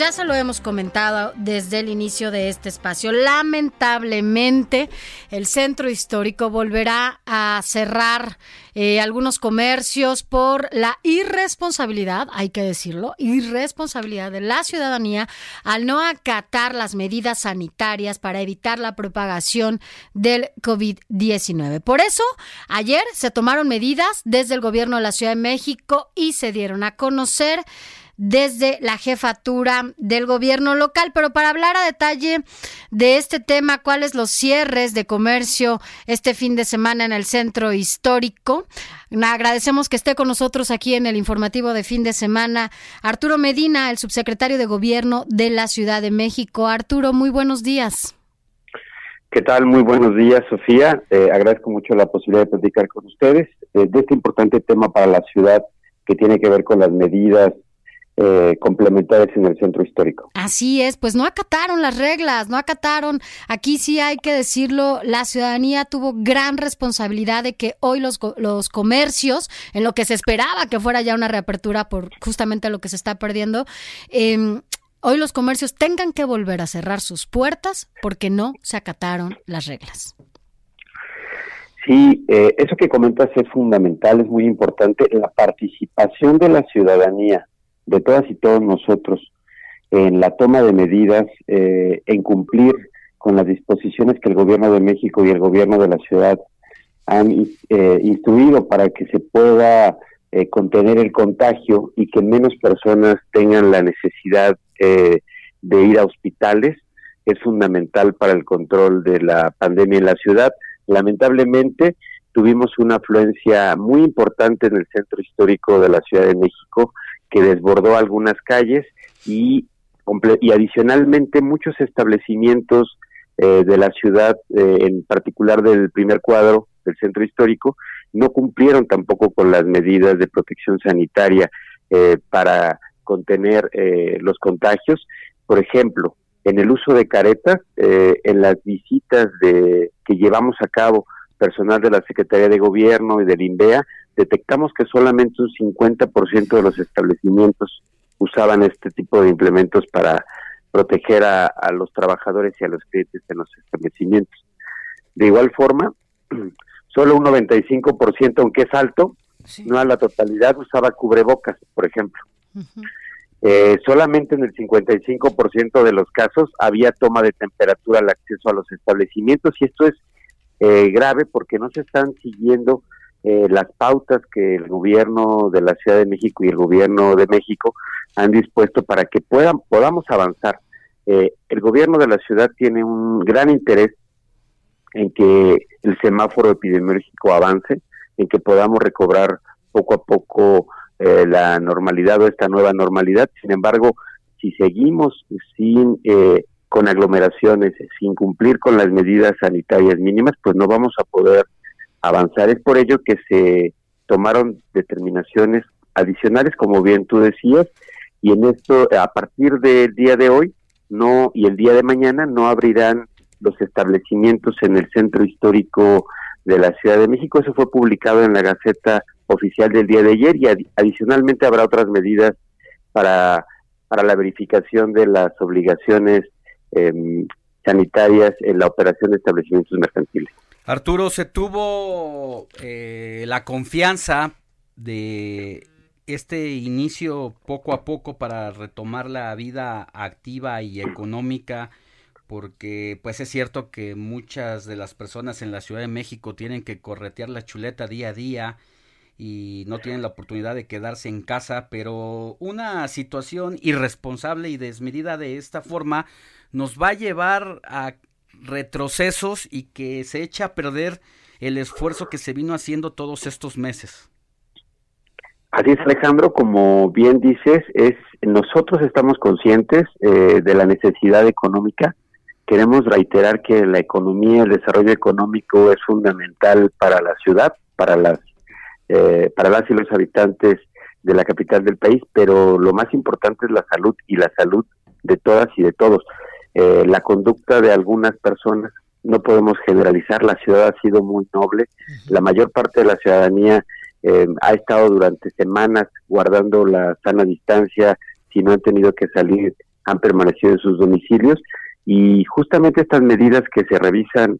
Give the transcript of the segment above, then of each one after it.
Ya se lo hemos comentado desde el inicio de este espacio. Lamentablemente, el centro histórico volverá a cerrar eh, algunos comercios por la irresponsabilidad, hay que decirlo, irresponsabilidad de la ciudadanía al no acatar las medidas sanitarias para evitar la propagación del COVID-19. Por eso, ayer se tomaron medidas desde el gobierno de la Ciudad de México y se dieron a conocer desde la jefatura del gobierno local. Pero para hablar a detalle de este tema, cuáles los cierres de comercio este fin de semana en el centro histórico, agradecemos que esté con nosotros aquí en el informativo de fin de semana Arturo Medina, el subsecretario de gobierno de la Ciudad de México. Arturo, muy buenos días. ¿Qué tal? Muy buenos días, Sofía. Eh, agradezco mucho la posibilidad de platicar con ustedes eh, de este importante tema para la ciudad que tiene que ver con las medidas eh, complementarias en el centro histórico. Así es, pues no acataron las reglas, no acataron. Aquí sí hay que decirlo, la ciudadanía tuvo gran responsabilidad de que hoy los, los comercios, en lo que se esperaba que fuera ya una reapertura por justamente lo que se está perdiendo, eh, hoy los comercios tengan que volver a cerrar sus puertas porque no se acataron las reglas. Sí, eh, eso que comentas es fundamental, es muy importante, la participación de la ciudadanía de todas y todos nosotros en la toma de medidas, eh, en cumplir con las disposiciones que el gobierno de México y el gobierno de la ciudad han eh, instruido para que se pueda eh, contener el contagio y que menos personas tengan la necesidad de ir a hospitales, es fundamental para el control de la pandemia en la ciudad. Lamentablemente, tuvimos una afluencia muy importante en el centro histórico de la Ciudad de México que desbordó algunas calles y, adicionalmente muchos establecimientos eh, de la ciudad, eh, en particular del primer cuadro del centro histórico, no cumplieron tampoco con las medidas de protección sanitaria eh, para contener los contagios. Por ejemplo, en el uso de caretas, en las visitas de, que llevamos a cabo personal de la Secretaría de Gobierno y del INVEA, detectamos que solamente un 50% de los establecimientos usaban este tipo de implementos para proteger a, los trabajadores y a los clientes en los establecimientos. De igual forma, solo un 95%, aunque es alto, no a la totalidad, usaba cubrebocas, por ejemplo. Eh, solamente en el 55% de los casos había toma de temperatura al acceso a los establecimientos y esto es eh, grave porque no se están siguiendo eh, las pautas que el gobierno de la Ciudad de México y el gobierno de México han dispuesto para que puedan podamos avanzar. Eh, el gobierno de la ciudad tiene un gran interés en que el semáforo epidemiológico avance, en que podamos recobrar poco a poco eh, la normalidad o esta nueva normalidad. Sin embargo, si seguimos sin con aglomeraciones, sin cumplir con las medidas sanitarias mínimas, pues no vamos a poder avanzar. Es por ello que se tomaron determinaciones adicionales, como bien tú decías, y en esto, a partir del día de hoy, no y el día de mañana no abrirán los establecimientos en el centro histórico de la Ciudad de México. Eso fue publicado en la Gaceta Oficial del día de ayer y adicionalmente habrá otras medidas para, para la verificación de las obligaciones em, sanitarias en la operación de establecimientos mercantiles. Arturo, se tuvo eh, la confianza de este inicio poco a poco para retomar la vida activa y económica porque pues es cierto que muchas de las personas en la Ciudad de México tienen que corretear la chuleta día a día y no tienen la oportunidad de quedarse en casa, pero una situación irresponsable y desmedida de esta forma nos va a llevar a retrocesos y que se echa a perder el esfuerzo que se vino haciendo todos estos meses. Así es, Alejandro, como bien dices, es nosotros estamos conscientes eh, de la necesidad económica. Queremos reiterar que la economía, el desarrollo económico es fundamental para la ciudad, para las eh, para las y los habitantes de la capital del país, pero lo más importante es la salud y la salud de todas y de todos. Eh, la conducta de algunas personas no podemos generalizar, la ciudad ha sido muy noble, la mayor parte de la ciudadanía eh, ha estado durante semanas guardando la sana distancia, si no han tenido que salir, han permanecido en sus domicilios y justamente estas medidas que se revisan,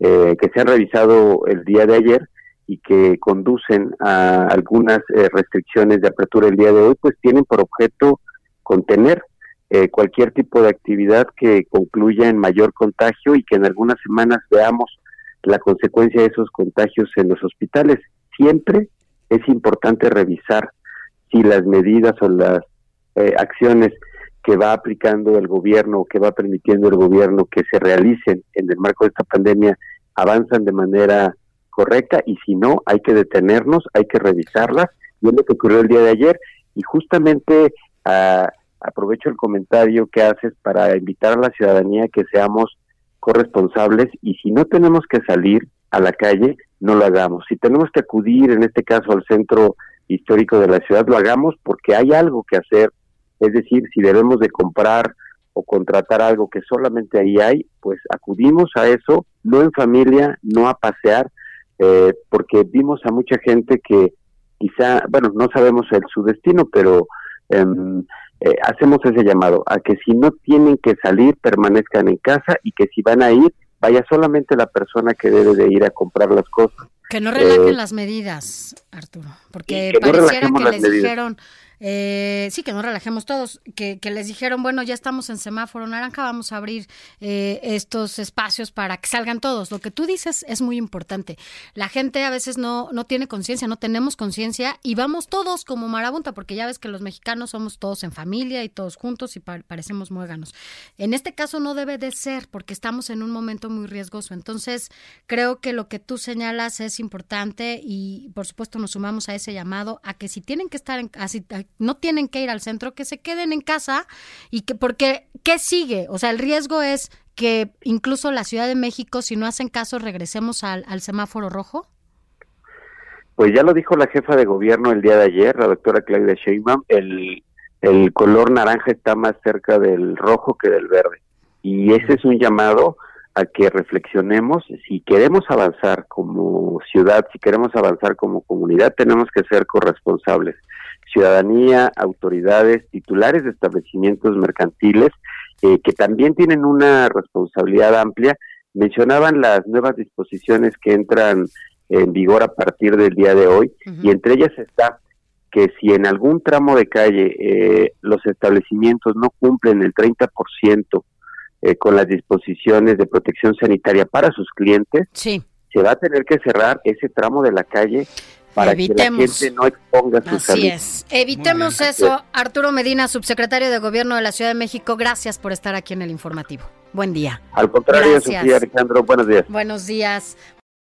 eh, que se han revisado el día de ayer y que conducen a algunas eh, restricciones de apertura el día de hoy, pues tienen por objeto contener cualquier tipo de actividad que concluya en mayor contagio y que en algunas semanas veamos la consecuencia de esos contagios en los hospitales. Siempre es importante revisar si las medidas o las eh, acciones que va aplicando el gobierno o que va permitiendo el gobierno que se realicen en el marco de esta pandemia avanzan de manera correcta y si no, hay que detenernos, hay que revisarlas y es lo que ocurrió el día de ayer y justamente ah, aprovecho el comentario que haces para invitar a la ciudadanía que seamos corresponsables y si no tenemos que salir a la calle, no lo hagamos. Si tenemos que acudir, en este caso, al centro histórico de la ciudad, lo hagamos porque hay algo que hacer. Es decir, si debemos de comprar o contratar algo que solamente ahí hay, pues acudimos a eso, no en familia, no a pasear, eh, porque vimos a mucha gente que quizá, bueno, no sabemos el, su destino, pero em, eh, hacemos ese llamado a que si no tienen que salir, permanezcan en casa y que si van a ir, vaya solamente la persona que debe de ir a comprar las cosas. Que no relajen eh, las medidas, Arturo, porque pareciera que les dijeron eh, sí, que nos relajemos todos, que, les dijeron, bueno, ya estamos en semáforo naranja, vamos a abrir eh, estos espacios para que salgan todos. Lo que tú dices es muy importante. La gente a veces no, no tiene conciencia, no tenemos conciencia y vamos todos como marabunta, porque ya ves que los mexicanos somos todos en familia y todos juntos y parecemos muéganos. En este caso no debe de ser, porque estamos en un momento muy riesgoso. Entonces, creo que lo que tú señalas es importante y, por supuesto, nos sumamos a ese llamado a que si tienen que estar en, así, no tienen que ir al centro, que se queden en casa y que porque ¿qué sigue? O sea, el riesgo es que incluso la Ciudad de México, si no hacen caso, regresemos al, semáforo rojo. Pues ya lo dijo la jefa de gobierno el día de ayer, la doctora Claudia Sheinbaum, el, el color naranja está más cerca del rojo que del verde. Y ese es un llamado a que reflexionemos si queremos avanzar como ciudad, si queremos avanzar como comunidad, tenemos que ser corresponsables ciudadanía, autoridades, titulares de establecimientos mercantiles, eh, que también tienen una responsabilidad amplia. Mencionaban las nuevas disposiciones que entran en vigor a partir del día de hoy, y entre ellas está que si en algún tramo de calle eh, los establecimientos no cumplen el 30% eh, con las disposiciones de protección sanitaria para sus clientes, se va a tener que cerrar ese tramo de la calle para Evitemos. que la gente no exponga su Así es. Evitemos eso. Arturo Medina, subsecretario de Gobierno de la Ciudad de México, gracias por estar aquí en el informativo. Buen día. Al contrario, Sofía Alejandro, buenos días. Buenos días.